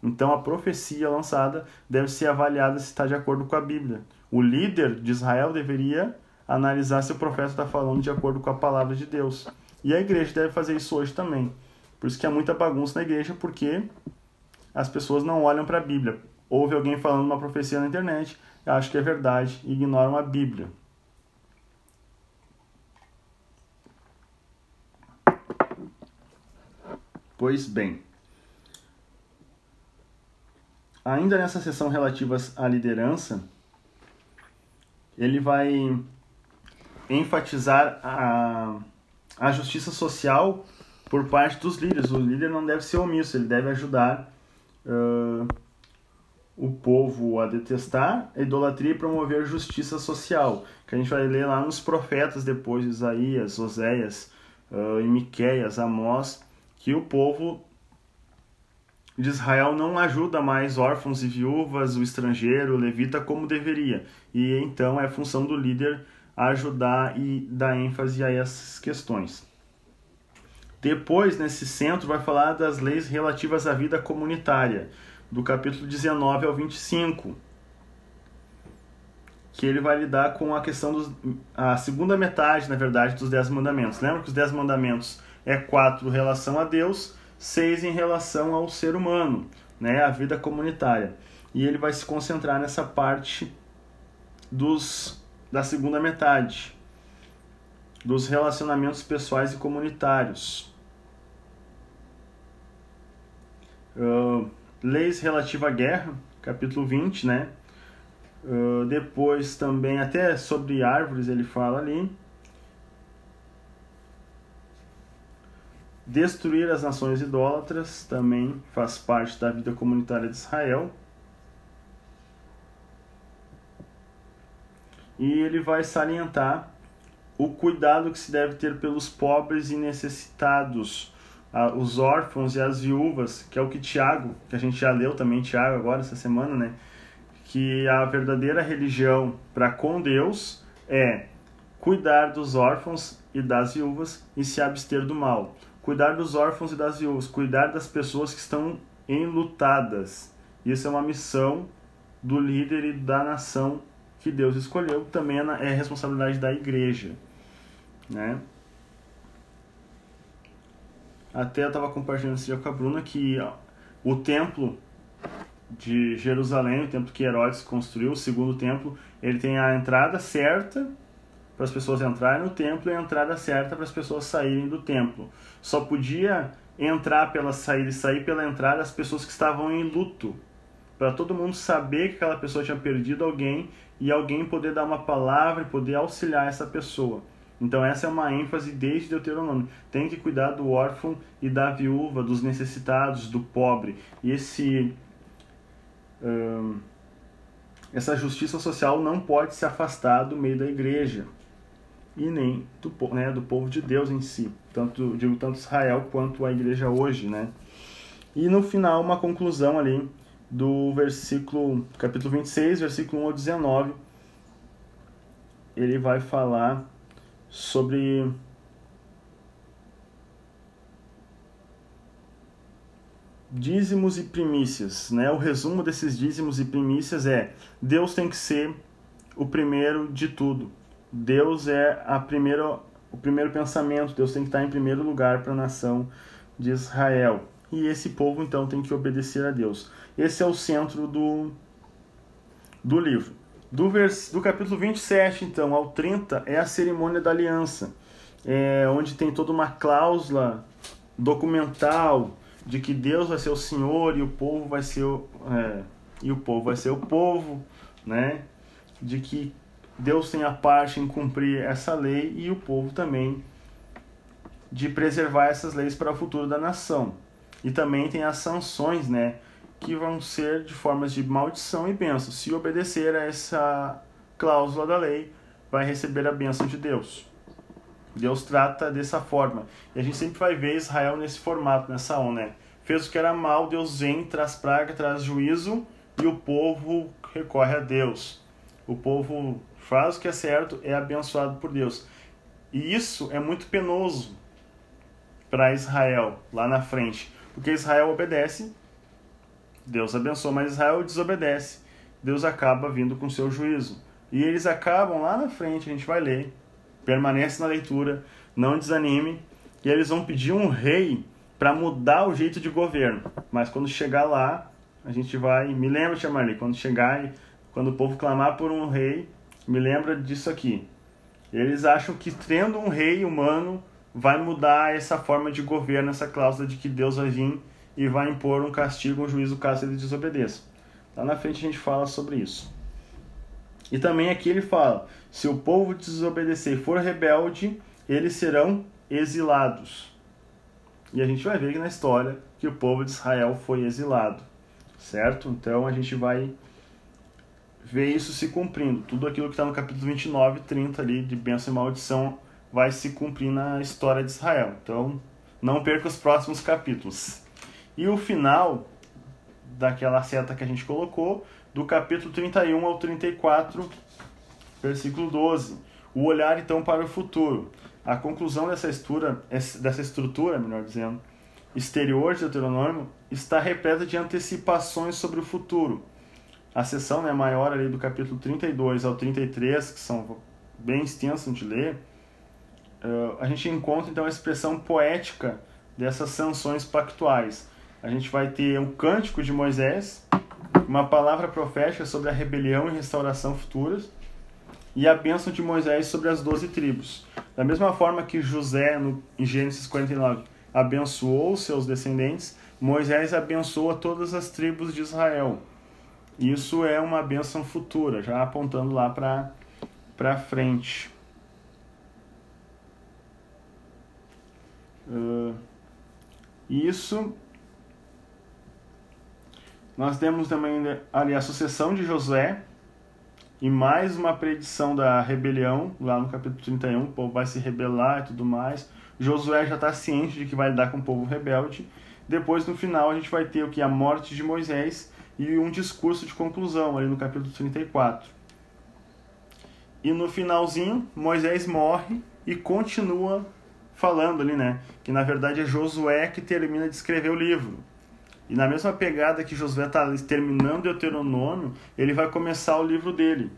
Então a profecia lançada deve ser avaliada se está de acordo com a Bíblia. O líder de Israel deveria analisar se o profeta está falando de acordo com a palavra de Deus. E a igreja deve fazer isso hoje também. Por isso que há muita bagunça na igreja, porque as pessoas não olham para a Bíblia. Ouve alguém falando uma profecia na internet, acha que é verdade e ignoram a Bíblia. Pois bem, ainda nessa sessão relativas à liderança, ele vai enfatizar a a justiça social por parte dos líderes. O líder não deve ser omisso, ele deve ajudar uh, o povo a detestar a idolatria e promover justiça social, que a gente vai ler lá nos profetas depois, Isaías, Oséias, uh, Miqueias, Amós, que o povo de Israel não ajuda mais órfãos e viúvas, o estrangeiro, o levita, como deveria. E então é função do líder ajudar e dar ênfase a essas questões. Depois, nesse centro, vai falar das leis relativas à vida comunitária, do capítulo 19 ao 25, que ele vai lidar com a questão dos a segunda metade, na verdade, dos dez mandamentos. Lembra que os dez mandamentos é quatro em relação a Deus, seis em relação ao ser humano, né, a vida comunitária. E ele vai se concentrar nessa parte dos da segunda metade, dos relacionamentos pessoais e comunitários. Uh, leis relativa à guerra, capítulo 20, né? Uh, depois também, até sobre árvores ele fala ali. Destruir as nações idólatras também faz parte da vida comunitária de Israel. E ele vai salientar o cuidado que se deve ter pelos pobres e necessitados, os órfãos e as viúvas, que é o que Tiago, que a gente já leu também Tiago agora essa semana, né? Que a verdadeira religião para com Deus é cuidar dos órfãos e das viúvas e se abster do mal. cuidar dos órfãos e das viúvas, cuidar das pessoas que estão enlutadas. Isso é uma missão do líder e da nação que Deus escolheu, também é, é responsabilidade da igreja. Né? Até eu estava compartilhando esse dia com a Bruna que o templo de Jerusalém, o templo que Herodes construiu, o segundo templo, ele tem a entrada certa para as pessoas entrarem no templo e a entrada certa para as pessoas saírem do templo. Só podia entrar pela saída e sair pela entrada as pessoas que estavam em luto, para todo mundo saber que aquela pessoa tinha perdido alguém e alguém poder dar uma palavra e poder auxiliar essa pessoa. Então essa é uma ênfase desde Deuteronômio. Tem que cuidar do órfão e da viúva, dos necessitados, do pobre. E esse hum, essa justiça social não pode se afastar do meio da igreja e nem do, né, do povo de Deus em si, tanto digo tanto Israel quanto a igreja hoje, né? E no final uma conclusão ali do versículo capítulo 26, versículo 1 ao 19, ele vai falar sobre dízimos e primícias, né? O resumo desses dízimos e primícias é: Deus tem que ser o primeiro de tudo. Deus é a primeira, o primeiro pensamento. Deus tem que estar em primeiro lugar para a nação de Israel. E esse povo então tem que obedecer a Deus. Esse é o centro do, do livro. Do, vers, do capítulo 27, então, ao 30, é a cerimônia da aliança, é, onde tem toda uma cláusula documental de que Deus vai ser o Senhor e o povo vai ser o, é, e o povo vai ser o povo, né? De que Deus tem a parte em cumprir essa lei e o povo também de preservar essas leis para o futuro da nação. E também tem as sanções, né? Que vão ser de formas de maldição e bênção. Se obedecer a essa cláusula da lei, vai receber a bênção de Deus. Deus trata dessa forma. E a gente sempre vai ver Israel nesse formato, nessa onda, né? Fez o que era mal, Deus vem, traz praga, traz juízo, e o povo recorre a Deus. O povo faz o que é certo, é abençoado por Deus. E isso é muito penoso para Israel lá na frente, porque Israel obedece Deus abençoa, mas Israel desobedece. Deus acaba vindo com seu juízo. E eles acabam lá na frente, a gente vai ler. Permanece na leitura, não desanime. E eles vão pedir um rei para mudar o jeito de governo. Mas quando chegar lá, a gente vai. Me lembra, Tia Marli, quando chegar, quando o povo clamar por um rei, me lembra disso aqui. Eles acham que tendo um rei humano vai mudar essa forma de governo, essa cláusula de que Deus vai vir e vai impor um castigo, um juízo caso ele desobedeça. Lá na frente a gente fala sobre isso. E também aqui ele fala: se o povo desobedecer e for rebelde, eles serão exilados. E a gente vai ver aqui na história que o povo de Israel foi exilado, certo? Então a gente vai ver isso se cumprindo. Tudo aquilo que está no capítulo 29 e 30 ali de bênção e maldição vai se cumprir na história de Israel. Então não perca os próximos capítulos. E o final daquela seta que a gente colocou, do capítulo 31 ao 34, versículo 12. O olhar então para o futuro. A conclusão dessa estrutura, dessa estrutura, melhor dizendo, exterior de Deuteronômio está repleta de antecipações sobre o futuro. A seção né, maior ali do capítulo 32 ao 33, que são bem extensas de ler, uh, a gente encontra então a expressão poética dessas sanções pactuais a gente vai ter um cântico de Moisés, uma palavra profética sobre a rebelião e restauração futuras, e a bênção de Moisés sobre as doze tribos. Da mesma forma que José, no, em Gênesis 49, abençoou seus descendentes, Moisés abençoa todas as tribos de Israel. Isso é uma bênção futura, já apontando lá para frente. Uh, isso nós temos também ali a sucessão de Josué e mais uma predição da rebelião, lá no capítulo 31, o povo vai se rebelar e tudo mais. Josué já está ciente de que vai lidar com o povo rebelde. Depois, no final, a gente vai ter o que? A morte de Moisés e um discurso de conclusão, ali no capítulo 34. E no finalzinho, Moisés morre e continua falando ali, né? Que na verdade é Josué que termina de escrever o livro. E na mesma pegada que Josué está terminando Deuteronômio, ele vai começar o livro dele.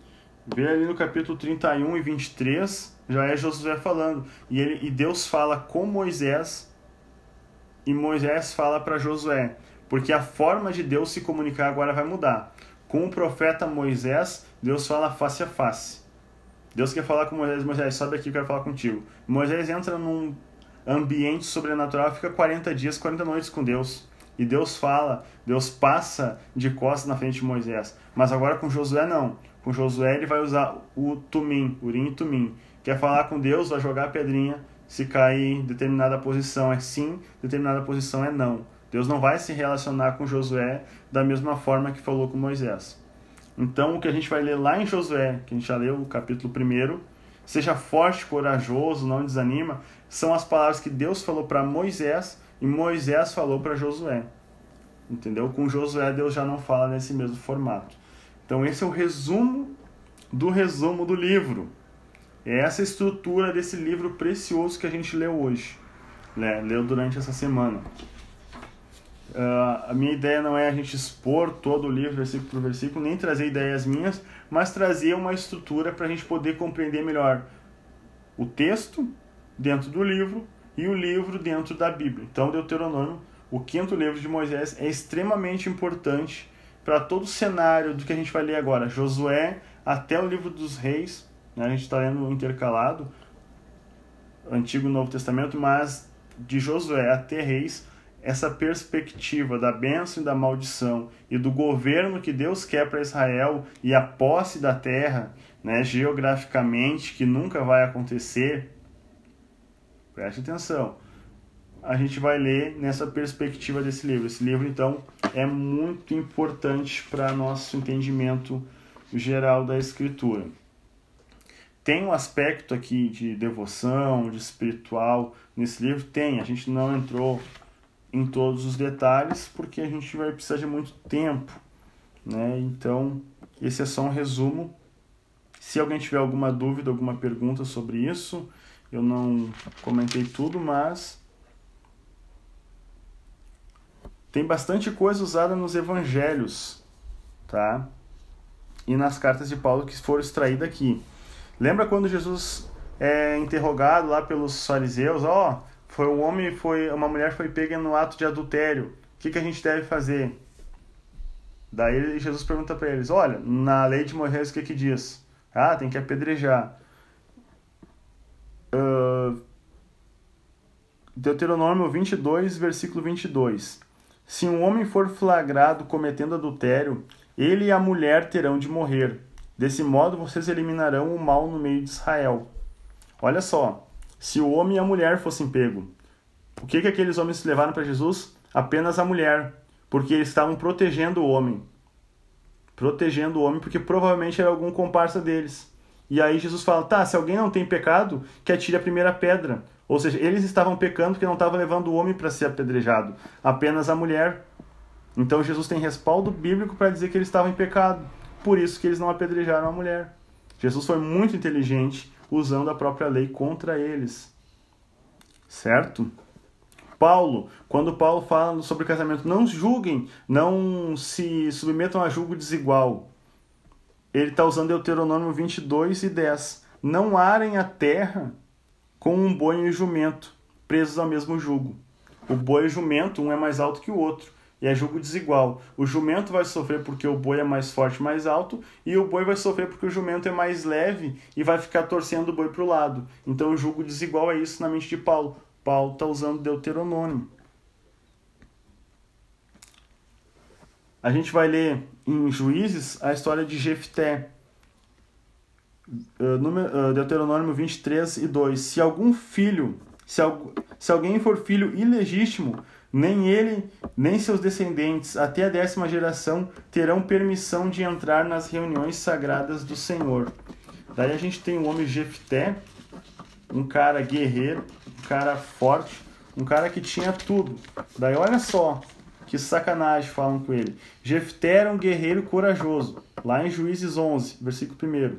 Vê ali no capítulo 31 e 23, já é Josué falando. E, ele, e Deus fala com Moisés, e Moisés fala para Josué. Porque a forma de Deus se comunicar agora vai mudar. Com o profeta Moisés, Deus fala face a face. Deus quer falar com Moisés, Moisés, sobe aqui, eu quero falar contigo. Moisés entra num ambiente sobrenatural, fica 40 dias, 40 noites com Deus. E Deus fala, Deus passa de costas na frente de Moisés. Mas agora com Josué não. Com Josué ele vai usar o tumim, urim e tumim. Quer falar com Deus, vai jogar a pedrinha. Se cair em determinada posição é sim, determinada posição é não. Deus não vai se relacionar com Josué da mesma forma que falou com Moisés. Então, o que a gente vai ler lá em Josué, que a gente já leu o capítulo 1, seja forte, corajoso, não desanima, são as palavras que Deus falou para Moisés e Moisés falou para Josué. Entendeu? Com Josué, Deus já não fala nesse mesmo formato. Então, esse é o resumo do resumo do livro. É essa estrutura desse livro precioso que a gente leu hoje, né? leu durante essa semana. Uh, a minha ideia não é a gente expor todo o livro, versículo por versículo, nem trazer ideias minhas, mas trazer uma estrutura para a gente poder compreender melhor o texto dentro do livro e o livro dentro da Bíblia. Então, Deuteronômio, o quinto livro de Moisés, é extremamente importante para todo o cenário do que a gente vai ler agora. Josué até o livro dos reis, né? a gente está lendo intercalado, Antigo e Novo Testamento, mas de Josué até reis, essa perspectiva da bênção e da maldição e do governo que Deus quer para Israel e a posse da terra, né, geograficamente, que nunca vai acontecer, preste atenção. A gente vai ler nessa perspectiva desse livro. Esse livro, então, é muito importante para nosso entendimento geral da Escritura. Tem um aspecto aqui de devoção, de espiritual nesse livro? Tem, a gente não entrou em todos os detalhes, porque a gente vai precisar de muito tempo. Né? Então, esse é só um resumo. Se alguém tiver alguma dúvida, alguma pergunta sobre isso, eu não comentei tudo, mas tem bastante coisa usada nos evangelhos, tá? E nas cartas de Paulo que foram extraídas aqui. Lembra quando Jesus é interrogado lá pelos fariseus, ó, oh, foi um homem, foi uma mulher foi pega no ato de adultério. O que, que a gente deve fazer? Daí Jesus pergunta para eles: Olha, na lei de Moisés o que, que diz? Ah, tem que apedrejar. Uh, Deuteronômio 22, versículo 22. Se um homem for flagrado cometendo adultério, ele e a mulher terão de morrer. Desse modo vocês eliminarão o mal no meio de Israel. Olha só, se o homem e a mulher fossem pego. O que, que aqueles homens levaram para Jesus? Apenas a mulher, porque eles estavam protegendo o homem. Protegendo o homem, porque provavelmente era algum comparsa deles. E aí Jesus fala: tá, se alguém não tem pecado, que atire a primeira pedra. Ou seja, eles estavam pecando porque não estavam levando o homem para ser apedrejado, apenas a mulher. Então Jesus tem respaldo bíblico para dizer que eles estavam em pecado. Por isso que eles não apedrejaram a mulher. Jesus foi muito inteligente usando a própria lei contra eles. Certo? Paulo, quando Paulo fala sobre casamento, não julguem, não se submetam a julgo desigual. Ele está usando Deuteronômio 22 e 10. Não arem a terra com um boi e um jumento, presos ao mesmo jugo. O boi e o jumento, um é mais alto que o outro e é jugo desigual. O jumento vai sofrer porque o boi é mais forte, mais alto, e o boi vai sofrer porque o jumento é mais leve e vai ficar torcendo o boi para o lado. Então o jugo desigual é isso na mente de Paulo. Paulo está usando Deuteronômio. A gente vai ler em Juízes a história de Jefté. Deuteronômio 23 e 2. Se algum filho, se, se alguém for filho ilegítimo, nem ele, nem seus descendentes, até a décima geração, terão permissão de entrar nas reuniões sagradas do Senhor. Daí a gente tem o homem Jefté, um cara guerreiro, um cara forte, um cara que tinha tudo. Daí olha só que sacanagem falam com ele. Jefté era um guerreiro corajoso, lá em Juízes 11, versículo 1.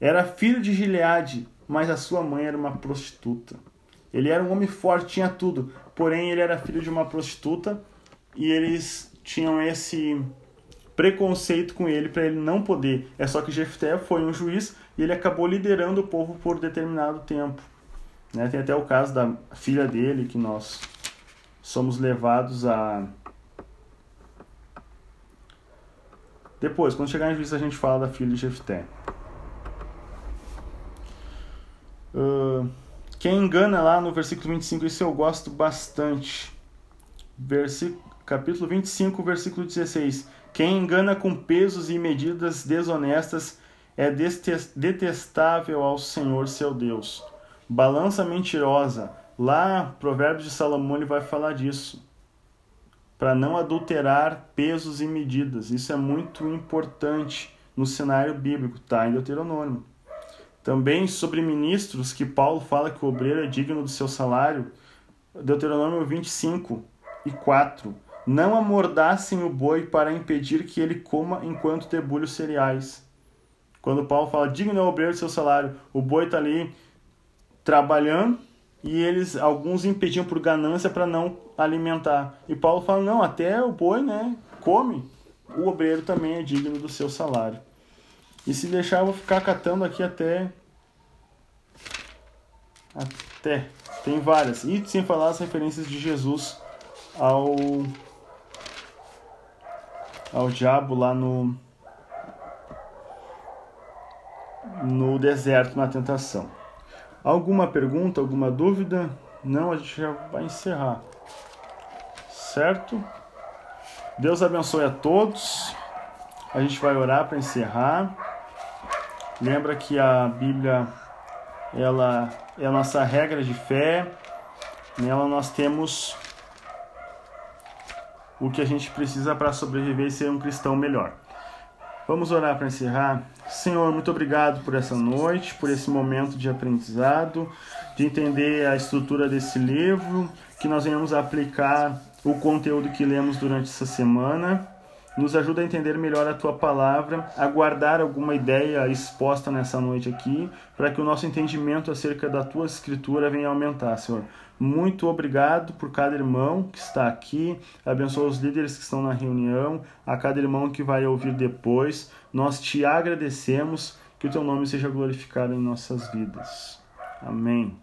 Era filho de Gileade, mas a sua mãe era uma prostituta. Ele era um homem forte, tinha tudo. Porém, ele era filho de uma prostituta e eles tinham esse preconceito com ele para ele não poder. É só que Jefté foi um juiz e ele acabou liderando o povo por determinado tempo. Né? Tem até o caso da filha dele que nós somos levados a depois, quando chegar em juízo, a gente fala da filha de Jefté. Uh, quem engana lá no versículo 25, isso eu gosto bastante. Versículo, capítulo 25, versículo 16. Quem engana com pesos e medidas desonestas é detestável ao Senhor seu Deus. Balança mentirosa. Lá, Provérbios de Salomão, ele vai falar disso. Para não adulterar pesos e medidas. Isso é muito importante no cenário bíblico, tá? Em Deuteronômio. Também sobre ministros, que Paulo fala que o obreiro é digno do seu salário. Deuteronômio 25 e 4 não amordassem o boi para impedir que ele coma enquanto debulha os cereais. Quando Paulo fala, digno é o obreiro do seu salário, o boi está ali trabalhando e eles, alguns impediam por ganância para não alimentar. E Paulo fala, não, até o boi, né, come, o obreiro também é digno do seu salário. E se deixar, eu vou ficar catando aqui até... Até. Tem várias. E sem falar as referências de Jesus ao ao diabo lá no no deserto na tentação. Alguma pergunta, alguma dúvida? Não, a gente já vai encerrar. Certo? Deus abençoe a todos. A gente vai orar para encerrar. Lembra que a Bíblia ela é a nossa regra de fé. Nela nós temos o que a gente precisa para sobreviver e ser um cristão melhor. Vamos orar para encerrar. Senhor, muito obrigado por essa noite, por esse momento de aprendizado, de entender a estrutura desse livro, que nós venhamos aplicar o conteúdo que lemos durante essa semana. Nos ajuda a entender melhor a tua palavra, a guardar alguma ideia exposta nessa noite aqui, para que o nosso entendimento acerca da tua escritura venha aumentar, Senhor. Muito obrigado por cada irmão que está aqui. Abençoa os líderes que estão na reunião, a cada irmão que vai ouvir depois. Nós te agradecemos. Que o teu nome seja glorificado em nossas vidas. Amém.